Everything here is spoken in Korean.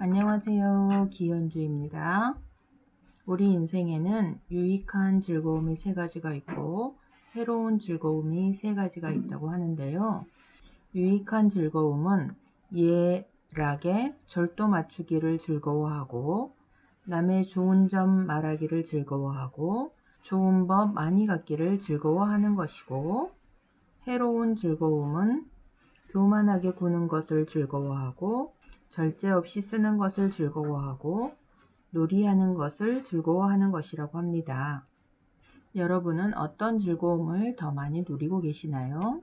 안녕하세요. 기현주입니다. 우리 인생에는 유익한 즐거움이 세 가지가 있고 새로운 즐거움이 세 가지가 있다고 하는데요. 유익한 즐거움은 예락에 절도 맞추기를 즐거워하고 남의 좋은 점 말하기를 즐거워하고 좋은 법 많이 갖기를 즐거워하는 것이고 새로운 즐거움은 교만하게 구는 것을 즐거워하고 절제 없이 쓰는 것을 즐거워하고 놀이하는 것을 즐거워하는 것이라고 합니다. 여러분은 어떤 즐거움을 더 많이 누리고 계시나요?